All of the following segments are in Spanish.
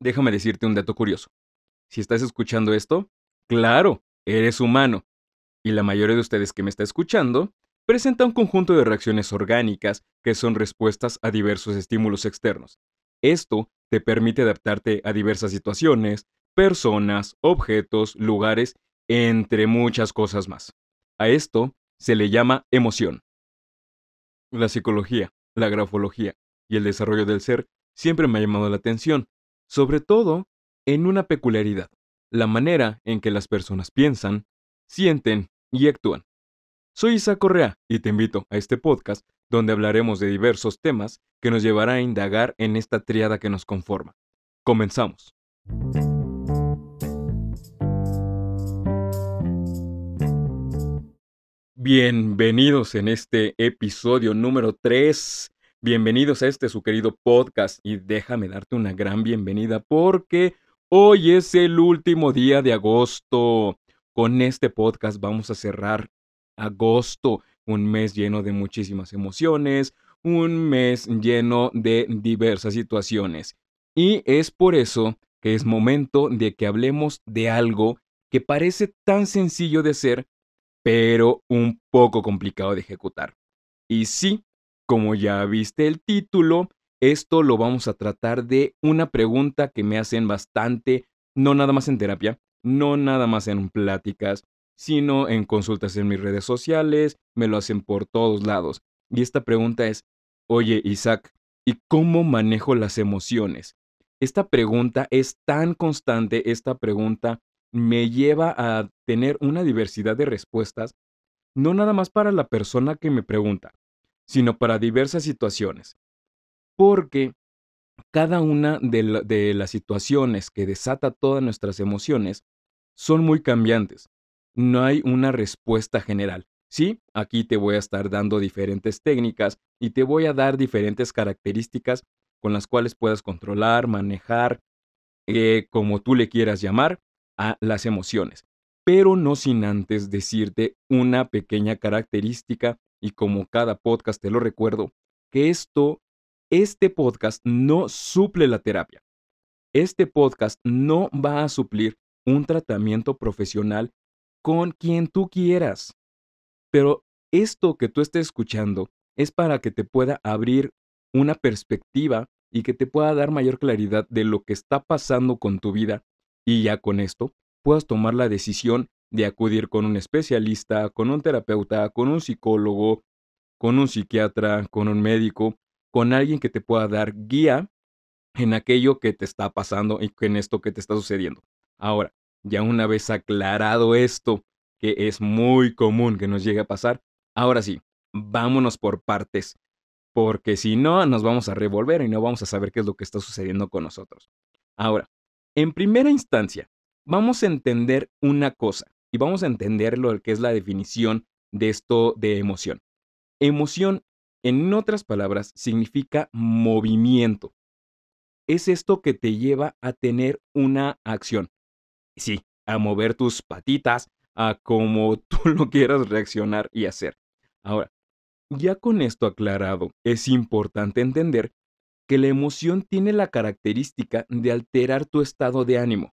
Déjame decirte un dato curioso. Si estás escuchando esto, claro, eres humano. Y la mayoría de ustedes que me está escuchando presenta un conjunto de reacciones orgánicas que son respuestas a diversos estímulos externos. Esto te permite adaptarte a diversas situaciones, personas, objetos, lugares, entre muchas cosas más. A esto se le llama emoción. La psicología, la grafología y el desarrollo del ser siempre me ha llamado la atención, sobre todo en una peculiaridad, la manera en que las personas piensan, sienten y actúan. Soy Isa Correa y te invito a este podcast donde hablaremos de diversos temas que nos llevará a indagar en esta triada que nos conforma. Comenzamos. Bienvenidos en este episodio número 3. Bienvenidos a este su querido podcast y déjame darte una gran bienvenida porque hoy es el último día de agosto. Con este podcast vamos a cerrar agosto, un mes lleno de muchísimas emociones, un mes lleno de diversas situaciones. Y es por eso que es momento de que hablemos de algo que parece tan sencillo de hacer, pero un poco complicado de ejecutar. Y sí, como ya viste el título, esto lo vamos a tratar de una pregunta que me hacen bastante, no nada más en terapia, no nada más en pláticas, sino en consultas en mis redes sociales, me lo hacen por todos lados. Y esta pregunta es, oye Isaac, ¿y cómo manejo las emociones? Esta pregunta es tan constante, esta pregunta me lleva a tener una diversidad de respuestas, no nada más para la persona que me pregunta, sino para diversas situaciones. Porque cada una de, las situaciones que desata todas nuestras emociones son muy cambiantes no hay una respuesta general. Sí, aquí te voy a estar dando diferentes técnicas y te voy a dar diferentes características con las cuales puedas controlar, manejar, eh, como tú le quieras llamar, a las emociones. Pero no sin antes decirte una pequeña característica y como cada podcast te lo recuerdo, que esto, este podcast no suple la terapia. Este podcast no va a suplir un tratamiento profesional con quien tú quieras. Pero esto que tú estés escuchando es para que te pueda abrir una perspectiva y que te pueda dar mayor claridad de lo que está pasando con tu vida y ya con esto puedas tomar la decisión de acudir con un especialista, con un terapeuta, con un psicólogo, con un psiquiatra, con un médico, con alguien que te pueda dar guía en aquello que te está pasando y en esto que te está sucediendo. Ahora, ya una vez aclarado esto, que es muy común que nos llegue a pasar, ahora sí, vámonos por partes, porque si no, nos vamos a revolver y no vamos a saber qué es lo que está sucediendo con nosotros. Ahora, en primera instancia, vamos a entender una cosa y vamos a entender lo que es la definición de esto de emoción. Emoción, en otras palabras, significa movimiento. Es esto que te lleva a tener una acción, sí, a mover tus patitas, a como tú lo quieras reaccionar y hacer. Ahora, ya con esto aclarado, es importante entender que la emoción tiene la característica de alterar tu estado de ánimo.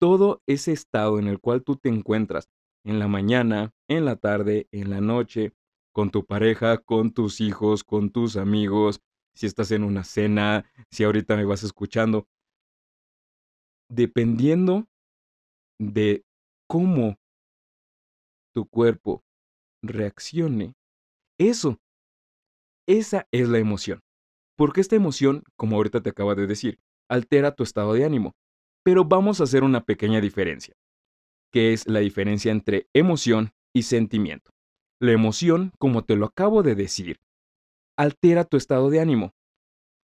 Todo ese estado en el cual tú te encuentras, en la mañana, en la tarde, en la noche, con tu pareja, con tus hijos, con tus amigos, si estás en una cena, si ahorita me vas escuchando, dependiendo de cómo tu cuerpo reaccione, eso, esa es la emoción. Porque esta emoción, como ahorita te acaba de decir, altera tu estado de ánimo. Pero vamos a hacer una pequeña diferencia, que es la diferencia entre emoción y sentimiento. La emoción, como te lo acabo de decir, altera tu estado de ánimo.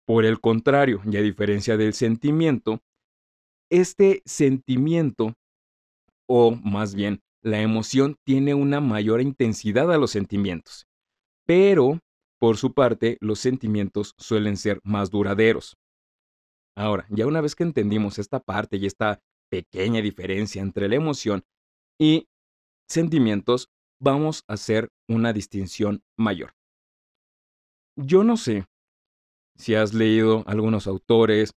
Por el contrario, y a diferencia del sentimiento, este sentimiento, o más bien la emoción, tiene una mayor intensidad a los sentimientos. Pero, por su parte, los sentimientos suelen ser más duraderos. Ahora, ya una vez que entendimos esta parte y esta pequeña diferencia entre la emoción y sentimientos, vamos a hacer una distinción mayor. Yo no sé si has leído algunos autores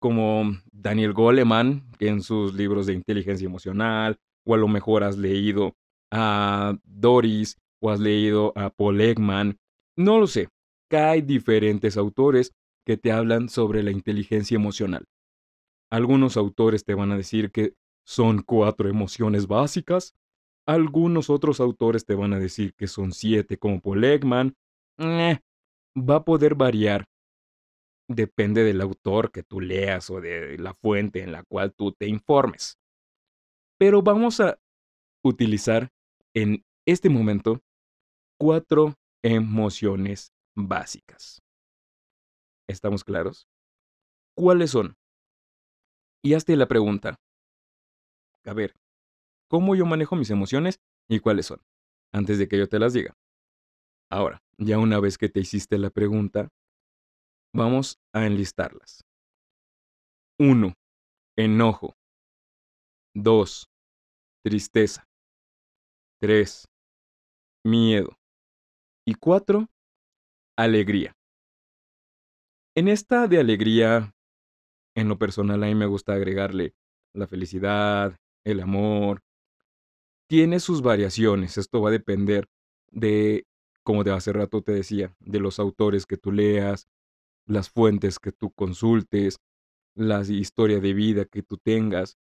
como Daniel Goleman, en sus libros de inteligencia emocional, o a lo mejor has leído a Doris, o has leído a Paul Ekman, no lo sé, hay diferentes autores que te hablan sobre la inteligencia emocional. Algunos autores te van a decir que son cuatro emociones básicas, algunos otros autores te van a decir que son siete como Paul. Eh, va a poder variar depende del autor que tú leas o de la fuente en la cual tú te informes. Pero vamos a utilizar en este momento cuatro emociones básicas. ¿Estamos claros? ¿Cuáles son? Y hazte la pregunta. A ver, ¿cómo yo manejo mis emociones y cuáles son? Antes de que yo te las diga. Ahora, ya una vez que te hiciste la pregunta, Vamos a enlistarlas. 1. Enojo. 2. Tristeza. 3. Miedo. Y 4. Alegría. En esta de alegría, en lo personal a mí me gusta agregarle la felicidad, el amor. Tiene sus variaciones, esto va a depender de, como de hace rato te decía, de los autores que tú leas, las fuentes que tú consultes, la historia de vida que tú tengas,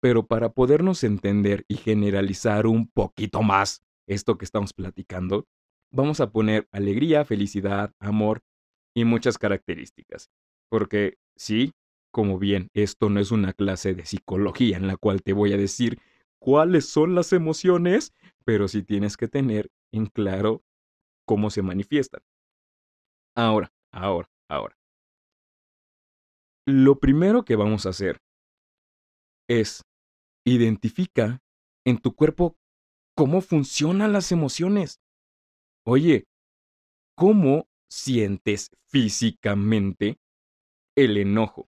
pero para podernos entender y generalizar un poquito más esto que estamos platicando, vamos a poner alegría, felicidad, amor y muchas características. Porque sí, como bien, esto no es una clase de psicología en la cual te voy a decir cuáles son las emociones, pero sí tienes que tener en claro cómo se manifiestan. Ahora, ahora, Ahora, lo primero que vamos a hacer es identifica en tu cuerpo cómo funcionan las emociones. Oye, ¿cómo sientes físicamente el enojo?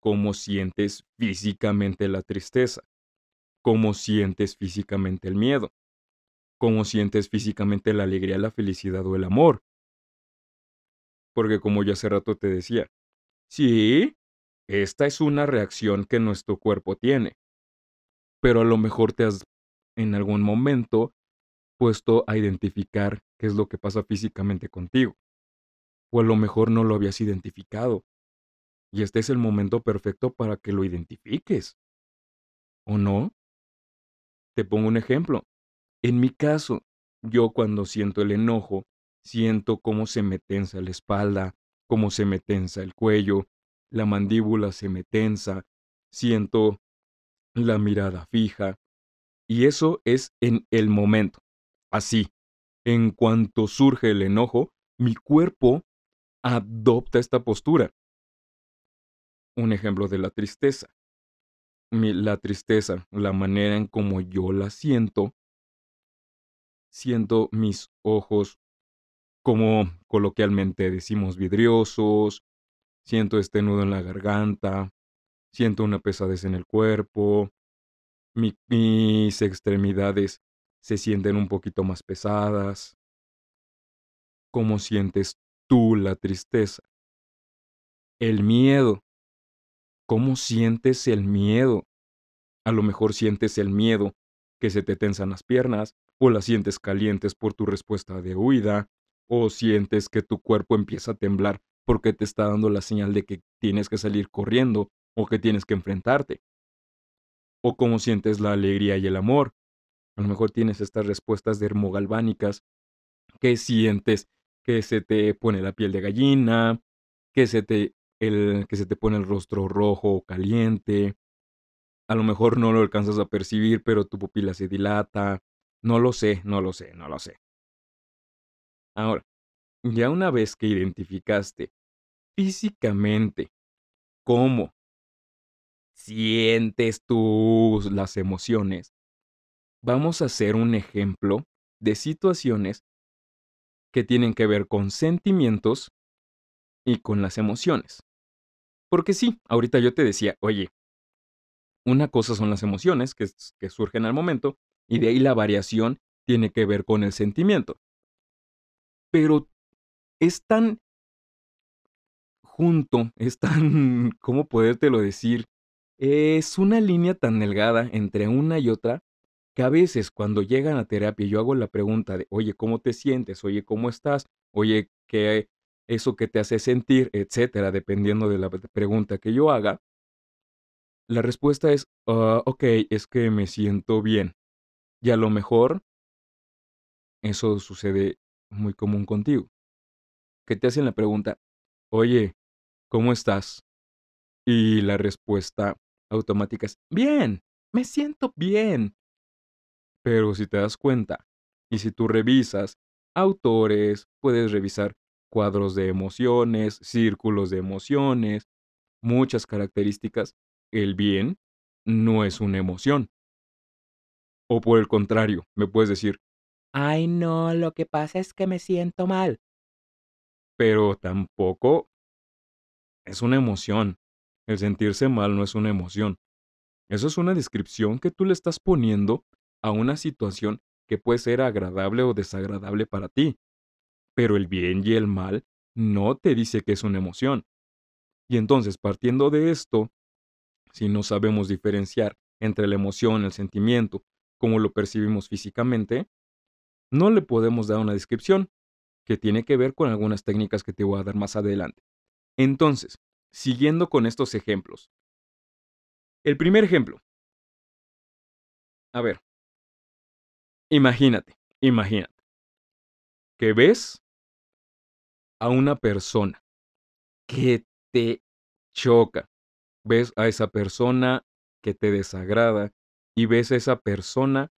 ¿Cómo sientes físicamente la tristeza? ¿Cómo sientes físicamente el miedo? ¿Cómo sientes físicamente la alegría, la felicidad o el amor? Porque como ya hace rato te decía, sí, esta es una reacción que nuestro cuerpo tiene. Pero a lo mejor te has en algún momento puesto a identificar qué es lo que pasa físicamente contigo. O a lo mejor no lo habías identificado. Y este es el momento perfecto para que lo identifiques. ¿O no? Te pongo un ejemplo. En mi caso, yo cuando siento el enojo, Siento cómo se me tensa la espalda, cómo se me tensa el cuello, la mandíbula se me tensa, siento la mirada fija. Y eso es en el momento. Así, en cuanto surge el enojo, mi cuerpo adopta esta postura. Un ejemplo de la tristeza. la tristeza, la manera en como yo la siento, siento mis ojos como coloquialmente decimos vidriosos, siento este nudo en la garganta, siento una pesadez en el cuerpo, mis extremidades se sienten un poquito más pesadas. ¿Cómo sientes tú la tristeza? El miedo. ¿Cómo sientes el miedo? A lo mejor sientes el miedo que se te tensan las piernas o las sientes calientes por tu respuesta de huida o sientes que tu cuerpo empieza a temblar porque te está dando la señal de que tienes que salir corriendo o que tienes que enfrentarte. O cómo sientes la alegría y el amor. A lo mejor tienes estas respuestas dermogalvánicas que sientes que se te pone la piel de gallina, que se te, el, que se te pone el rostro rojo o caliente. A lo mejor no lo alcanzas a percibir, pero tu pupila se dilata. No lo sé, no lo sé, no lo sé. Ahora, ya una vez que identificaste físicamente cómo sientes tú las emociones, vamos a hacer un ejemplo de situaciones que tienen que ver con sentimientos y con las emociones. Porque sí, ahorita yo te decía, oye, una cosa son las emociones que, surgen al momento y de ahí la variación tiene que ver con el sentimiento pero es tan junto, es tan, ¿cómo podértelo decir? Es una línea tan delgada entre una y otra que a veces cuando llegan a terapia yo hago la pregunta de, oye, ¿cómo te sientes? Oye, ¿cómo estás? Oye, ¿qué eso que te hace sentir? Etcétera, dependiendo de la pregunta que yo haga. La respuesta es, ah, ok, es que me siento bien. Y a lo mejor eso sucede muy común contigo. Que te hacen la pregunta, oye, ¿cómo estás? Y la respuesta automática es, bien, me siento bien. Pero si te das cuenta, y si tú revisas autores, puedes revisar cuadros de emociones, círculos de emociones, muchas características, el bien no es una emoción. O por el contrario, me puedes decir, ay no, lo que pasa es que me siento mal. Pero tampoco es una emoción. El sentirse mal no es una emoción. Eso es una descripción que tú le estás poniendo a una situación que puede ser agradable o desagradable para ti. Pero el bien y el mal no te dice que es una emoción. Y entonces, partiendo de esto, si no sabemos diferenciar entre la emoción, el sentimiento, como lo percibimos físicamente, no le podemos dar una descripción, que tiene que ver con algunas técnicas que te voy a dar más adelante. Entonces, siguiendo con estos ejemplos. El primer ejemplo. A ver, Imagínate, imagínate, que ves a una persona que te choca, ves a esa persona que te desagrada y ves a esa persona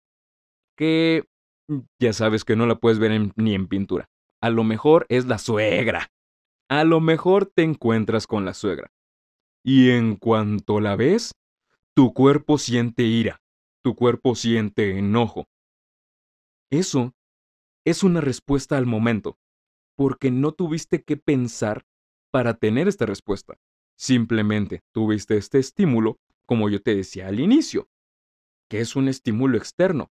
que ya sabes que no la puedes ver ni en pintura. A lo mejor es la suegra. A lo mejor te encuentras con la suegra. Y en cuanto la ves, tu cuerpo siente ira, tu cuerpo siente enojo, eso es una respuesta al momento, porque no tuviste que pensar para tener esta respuesta. Simplemente tuviste este estímulo, como yo te decía al inicio, que es un estímulo externo.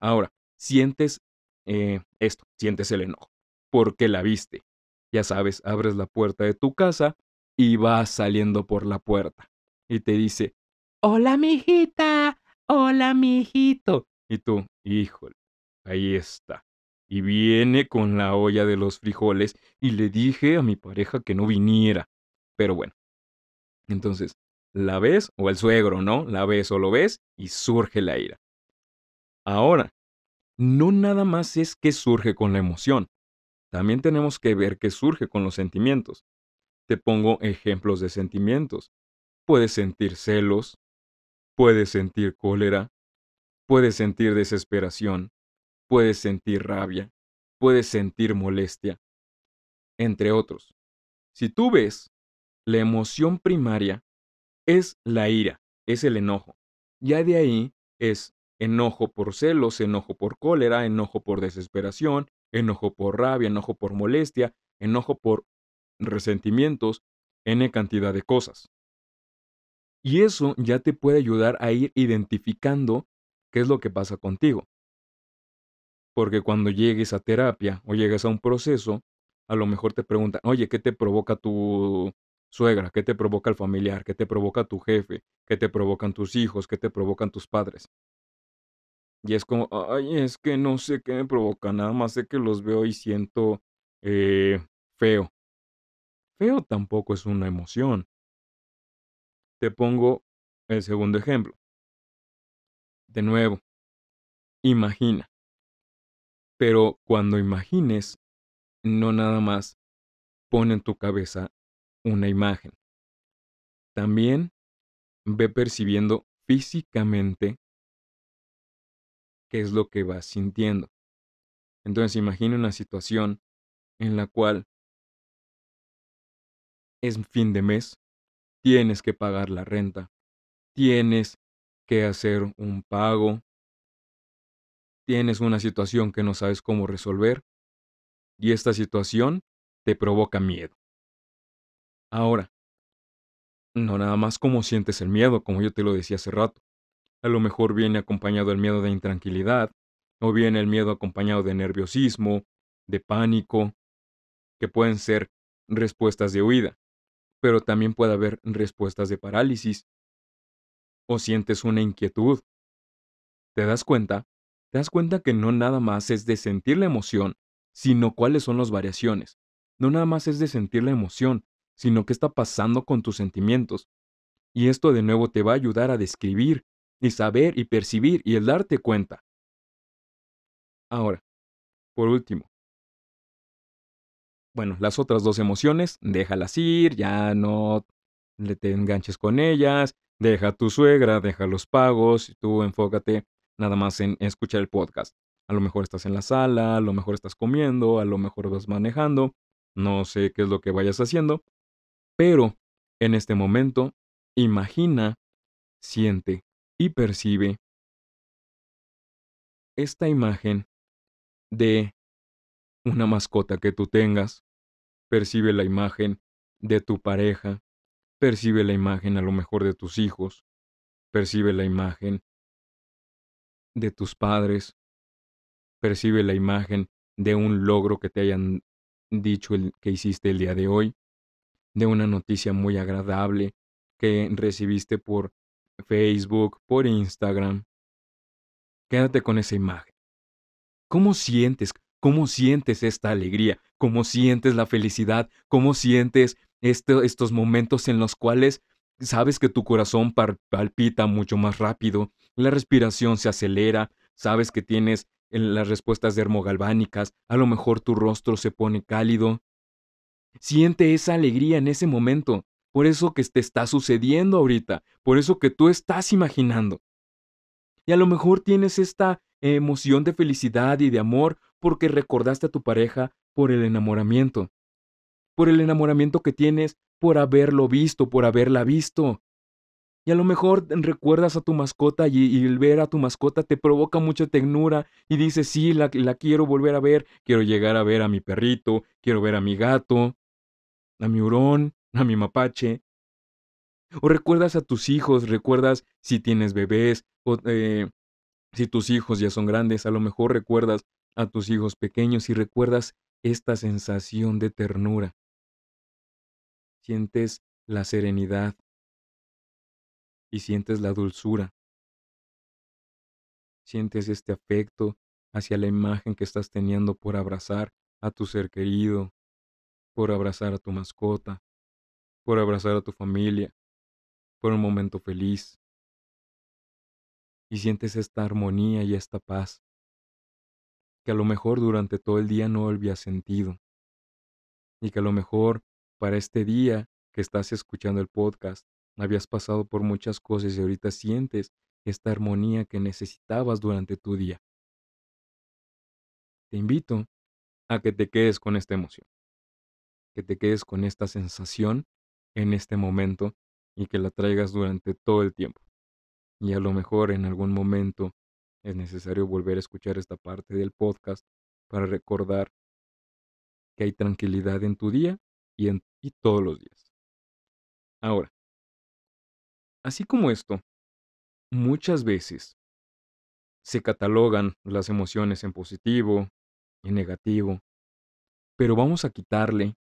Ahora, sientes eh, esto, sientes el enojo, porque la viste. Ya sabes, abres la puerta de tu casa y vas saliendo por la puerta. Y te dice, hola, mijita, hola, mijito. Y tú, híjole, Ahí está. Y viene con la olla de los frijoles y le dije a mi pareja que no viniera. Pero bueno. Entonces, la ves o el suegro, ¿no? La ves o lo ves y surge la ira. Ahora, no nada más es que surge con la emoción. También tenemos que ver que surge con los sentimientos. Te pongo ejemplos de sentimientos. Puedes sentir celos, puedes sentir cólera, puedes sentir desesperación, puedes sentir rabia, puedes sentir molestia, entre otros. Si tú ves, la emoción primaria es la ira, es el enojo. Ya de ahí es enojo por celos, enojo por cólera, enojo por desesperación, enojo por rabia, enojo por molestia, enojo por resentimientos, n cantidad de cosas. Y eso ya te puede ayudar a ir identificando qué es lo que pasa contigo. Porque cuando llegues a terapia o llegues a un proceso, a lo mejor te preguntan, oye, ¿qué te provoca tu suegra? ¿Qué te provoca el familiar? ¿Qué te provoca tu jefe? ¿Qué te provocan tus hijos? ¿Qué te provocan tus padres? Y es como, ay, es que no sé qué me provoca, nada más sé que los veo y siento eh, feo. Feo tampoco es una emoción. Te pongo el segundo ejemplo. De nuevo, imagina, pero cuando imagines, no nada más pone en tu cabeza una imagen. También ve percibiendo físicamente qué es lo que vas sintiendo. Entonces imagina una situación en la cual es fin de mes, tienes que pagar la renta, tienes que hacer un pago, tienes una situación que no sabes cómo resolver y esta situación te provoca miedo. Ahora, no nada más como sientes el miedo, como yo te lo decía hace rato. A lo mejor viene acompañado el miedo de intranquilidad, o viene el miedo acompañado de nerviosismo, de pánico, que pueden ser respuestas de huida. pero también puede haber respuestas de parálisis. O sientes una inquietud. ¿Te das cuenta? Te das cuenta que no nada más es de sentir la emoción, sino cuáles son las variaciones. No nada más es de sentir la emoción, sino qué está pasando con tus sentimientos. Y esto de nuevo te va a ayudar a describir y saber y percibir y el darte cuenta. Ahora, por último, bueno, las otras dos emociones, déjalas ir, ya no le te enganches con ellas, deja a tu suegra, deja los pagos, tú enfócate nada más en escuchar el podcast. A lo mejor estás en la sala, a lo mejor estás comiendo, a lo mejor vas manejando, no sé qué es lo que vayas haciendo, pero en este momento, imagina, siente y percibe esta imagen de una mascota que tú tengas, percibe la imagen de tu pareja, percibe la imagen a lo mejor de tus hijos, percibe la imagen de tus padres, percibe la imagen de un logro que te hayan dicho el, que hiciste el día de hoy, de una noticia muy agradable que recibiste por Facebook, por Instagram. Quédate con esa imagen. ¿Cómo sientes? ¿Cómo sientes esta alegría? ¿Cómo sientes la felicidad? ¿Cómo sientes estos momentos en los cuales sabes que tu corazón palpita mucho más rápido, la respiración se acelera, sabes que tienes las respuestas dermogalvánicas, a lo mejor tu rostro se pone cálido. Siente esa alegría en ese momento, por eso que te está sucediendo ahorita, por eso que tú estás imaginando. Y a lo mejor tienes esta emoción de felicidad y de amor porque recordaste a tu pareja por el enamoramiento, por el enamoramiento que tienes por haberlo visto, por haberla visto. Y a lo mejor recuerdas a tu mascota y, el ver a tu mascota te provoca mucha ternura y dices, sí, la, quiero volver a ver, quiero llegar a ver a mi perrito, quiero ver a mi gato, a mi hurón, a mi mapache. O recuerdas a tus hijos, recuerdas si tienes bebés, o eh, si tus hijos ya son grandes, a lo mejor recuerdas a tus hijos pequeños y recuerdas esta sensación de ternura. Sientes la serenidad y sientes la dulzura. Sientes este afecto hacia la imagen que estás teniendo por abrazar a tu ser querido, por abrazar a tu mascota, por abrazar a tu familia, por un momento feliz. Y sientes esta armonía y esta paz que a lo mejor durante todo el día no habías sentido. Y que a lo mejor para este día que estás escuchando el podcast habías pasado por muchas cosas y ahorita sientes esta armonía que necesitabas durante tu día. Te invito a que te quedes con esta emoción, que te quedes con esta sensación en este momento y que la traigas durante todo el tiempo. Y a lo mejor en algún momento es necesario volver a escuchar esta parte del podcast para recordar que hay tranquilidad en tu día y, en, todos los días. Ahora, así como esto, muchas veces se catalogan las emociones en positivo y negativo, pero vamos a quitarle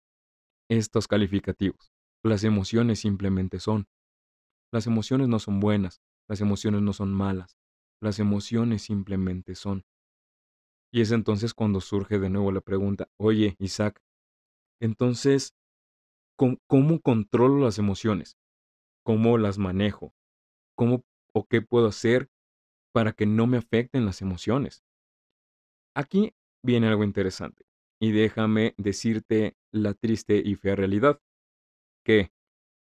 estos calificativos. Las emociones simplemente son. Las emociones no son buenas, las emociones no son malas, las emociones simplemente son. Y es entonces cuando surge de nuevo la pregunta, oye, Isaac, entonces, ¿cómo, controlo las emociones? ¿Cómo las manejo? ¿Cómo o qué puedo hacer para que no me afecten las emociones? Aquí viene algo interesante y déjame decirte la triste y fea realidad, que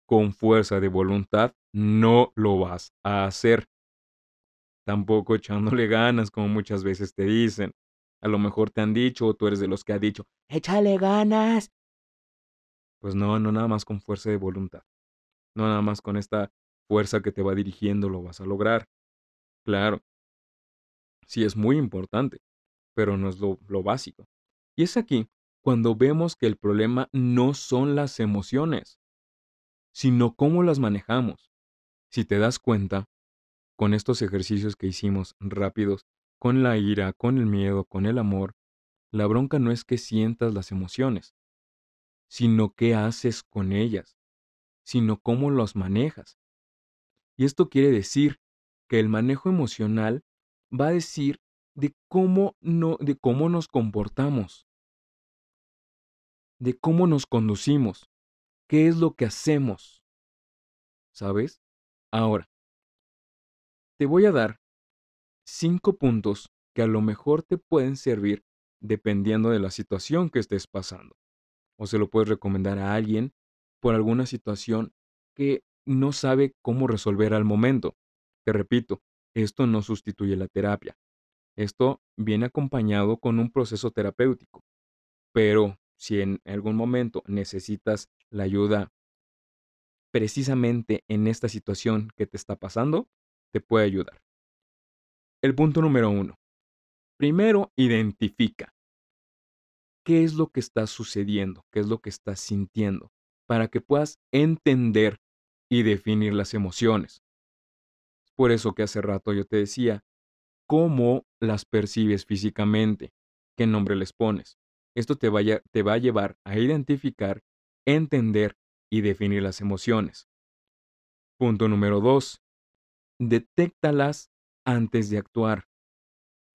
con fuerza de voluntad no lo vas a hacer tampoco echándole ganas, como muchas veces te dicen. A lo mejor te han dicho, o tú eres de los que ha dicho, échale ganas. Pues no, no nada más con fuerza de voluntad. No nada más con esta fuerza que te va dirigiendo lo vas a lograr. Claro, sí es muy importante, pero no es lo, lo básico. Y es aquí cuando vemos que el problema no son las emociones, sino cómo las manejamos. Si te das cuenta, con estos ejercicios que hicimos rápidos, con la ira, con el miedo, con el amor, la bronca no es que sientas las emociones, sino qué haces con ellas. sino cómo los manejas. Y esto quiere decir que el manejo emocional va a decir de cómo, no, de cómo nos comportamos, de cómo nos conducimos, qué es lo que hacemos. ¿Sabes? Ahora, te voy a dar cinco puntos que a lo mejor te pueden servir dependiendo de la situación que estés pasando. O se lo puedes recomendar a alguien por alguna situación que no sabe cómo resolver al momento. Te repito, esto no sustituye la terapia. Esto viene acompañado con un proceso terapéutico. Pero si en algún momento necesitas la ayuda precisamente en esta situación que te está pasando, te puede ayudar. El punto número uno. Primero, identifica qué es lo que está sucediendo, qué es lo que estás sintiendo, para que puedas entender y definir las emociones. Por eso que hace rato yo te decía, cómo las percibes físicamente, qué nombre les pones. Esto te, te va a llevar a identificar, entender y definir las emociones. Punto número 2. Detéctalas antes de actuar.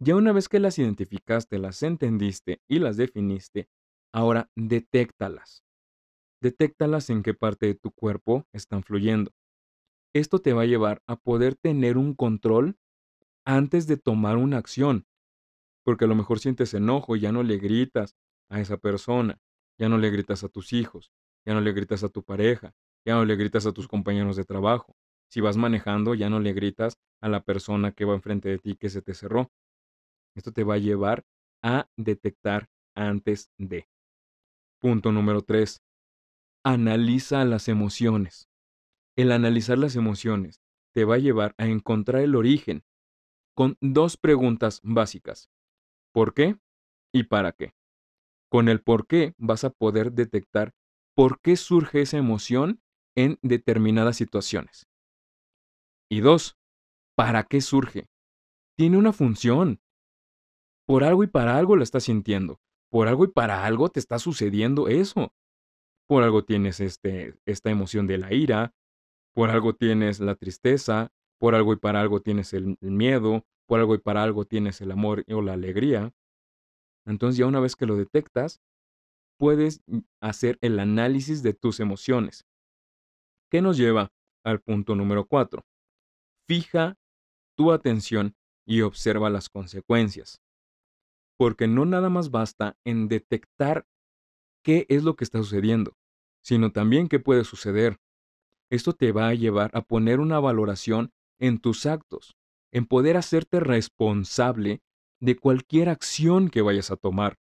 Ya una vez que las identificaste, las entendiste y las definiste, ahora detéctalas. Detéctalas en qué parte de tu cuerpo están fluyendo. Esto te va a llevar a poder tener un control antes de tomar una acción. Porque a lo mejor sientes enojo y ya no le gritas a esa persona, ya no le gritas a tus hijos, ya no le gritas a tu pareja, ya no le gritas a tus compañeros de trabajo. Si vas manejando, ya no le gritas a la persona que va enfrente de ti que se te cerró. Esto te va a llevar a detectar antes de. Punto número 3. Analiza las emociones. El analizar las emociones te va a llevar a encontrar el origen con dos preguntas básicas. ¿Por qué? ¿Y para qué? Con el por qué vas a poder detectar por qué surge esa emoción en determinadas situaciones. Y dos, ¿para qué surge? Tiene una función. Por algo y para algo lo estás sintiendo. Por algo y para algo te está sucediendo eso. Por algo tienes este, esta emoción de la ira. Por algo tienes la tristeza. Por algo y para algo tienes el, el miedo. Por algo y para algo tienes el amor o la alegría. Entonces ya una vez que lo detectas, puedes mm, hacer el análisis de tus emociones. ¿Qué nos lleva al punto número 4? Fija tu atención y observa las consecuencias. Porque no nada más basta en detectar qué es lo que está sucediendo, sino también qué puede suceder. Esto te va a llevar a poner una valoración en tus actos, en poder hacerte responsable de cualquier acción que vayas a tomar,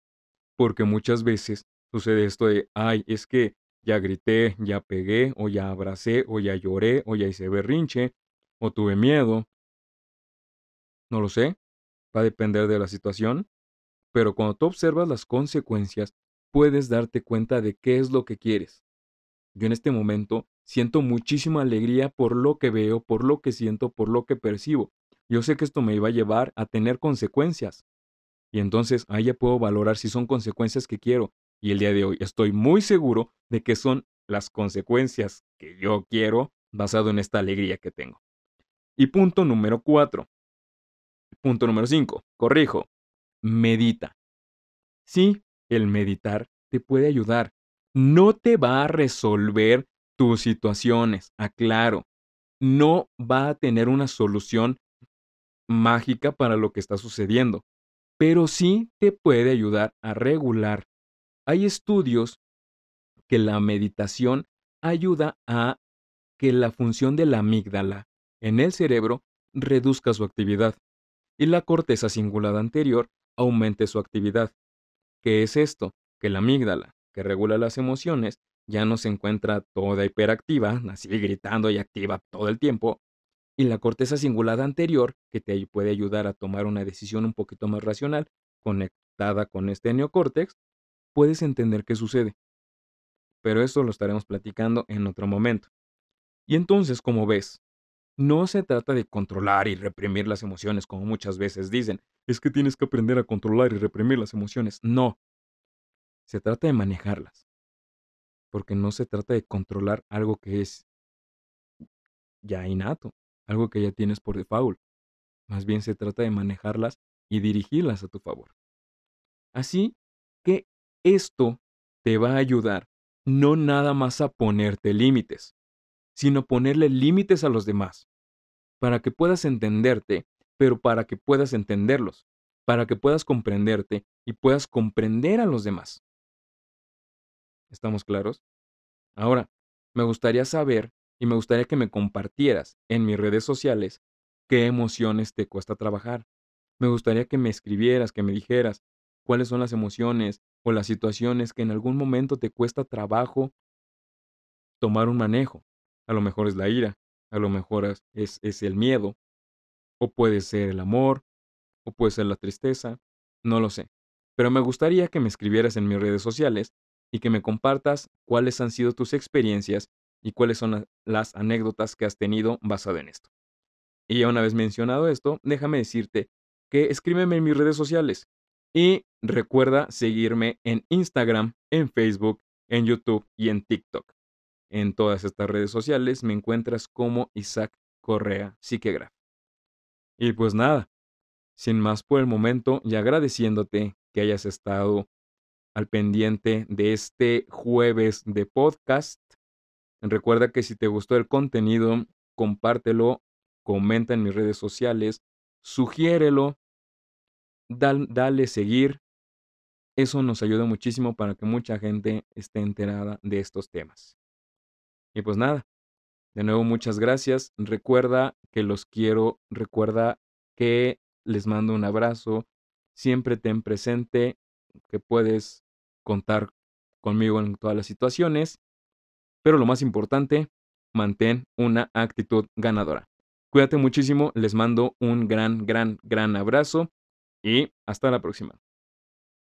porque muchas veces sucede esto de, ay, es que ya grité, ya pegué, o ya abracé, o ya lloré, o ya hice berrinche, o tuve miedo. No lo sé, va a depender de la situación, pero cuando tú observas las consecuencias, puedes darte cuenta de qué es lo que quieres. Yo en este momento siento muchísima alegría por lo que veo, por lo que siento, por lo que percibo. Yo sé que esto me iba a llevar a tener consecuencias. Y entonces ahí ya puedo valorar si son consecuencias que quiero, y el día de hoy estoy muy seguro de que son las consecuencias que yo quiero basado en esta alegría que tengo. Y punto número cuatro. Punto número cinco. Corrijo. Medita. Sí, el meditar te puede ayudar. No te va a resolver tus situaciones, aclaro. No va a tener una solución mágica para lo que está sucediendo, pero sí te puede ayudar a regular hay estudios que la meditación ayuda a que la función de la amígdala en el cerebro reduzca su actividad y la corteza cingulada anterior aumente su actividad. ¿Qué es esto? Que la amígdala, que regula las emociones, ya no se encuentra toda hiperactiva, así gritando y activa todo el tiempo, y la corteza cingulada anterior, que te puede ayudar a tomar una decisión un poquito más racional, conectada con este neocórtex, puedes entender qué sucede. Pero eso lo estaremos platicando en otro momento. Y entonces, como ves, no se trata de controlar y reprimir las emociones como muchas veces dicen. Es que tienes que aprender a controlar y reprimir las emociones. No. Se trata de manejarlas. porque no se trata de controlar algo que es ya innato, algo que ya tienes por default. Más bien se trata de manejarlas y dirigirlas a tu favor. Así que esto te va a ayudar no nada más a ponerte límites, sino ponerle límites a los demás, para que puedas entenderte, pero para que puedas entenderlos, para que puedas comprenderte y puedas comprender a los demás. ¿Estamos claros? Ahora, me gustaría saber y me gustaría que me compartieras en mis redes sociales qué emociones te cuesta trabajar. Me gustaría que me escribieras, que me dijeras cuáles son las emociones o las situaciones que en algún momento te cuesta trabajo tomar un manejo. A lo mejor es la ira, a lo mejor es, es, el miedo, o puede ser el amor, o puede ser la tristeza, no lo sé. Pero me gustaría que me escribieras en mis redes sociales y que me compartas cuáles han sido tus experiencias y cuáles son las anécdotas que has tenido basado en esto. Y ya una vez mencionado esto, déjame decirte que escríbeme en mis redes sociales y recuerda seguirme en Instagram, en Facebook, en YouTube y en TikTok. En todas estas redes sociales me encuentras como Isaac Correa Psiquegraf. Y pues nada, sin más por el momento y agradeciéndote que hayas estado al pendiente de este jueves de podcast. Recuerda que si te gustó el contenido, compártelo, comenta en mis redes sociales, sugiérelo, dale seguir. Eso nos ayuda muchísimo para que mucha gente esté enterada de estos temas. Y pues nada, de nuevo muchas gracias. Recuerda que los quiero, recuerda que les mando un abrazo. Siempre ten presente que puedes contar conmigo en todas las situaciones. Pero lo más importante, mantén una actitud ganadora. Cuídate muchísimo, les mando un gran, gran, gran abrazo y hasta la próxima.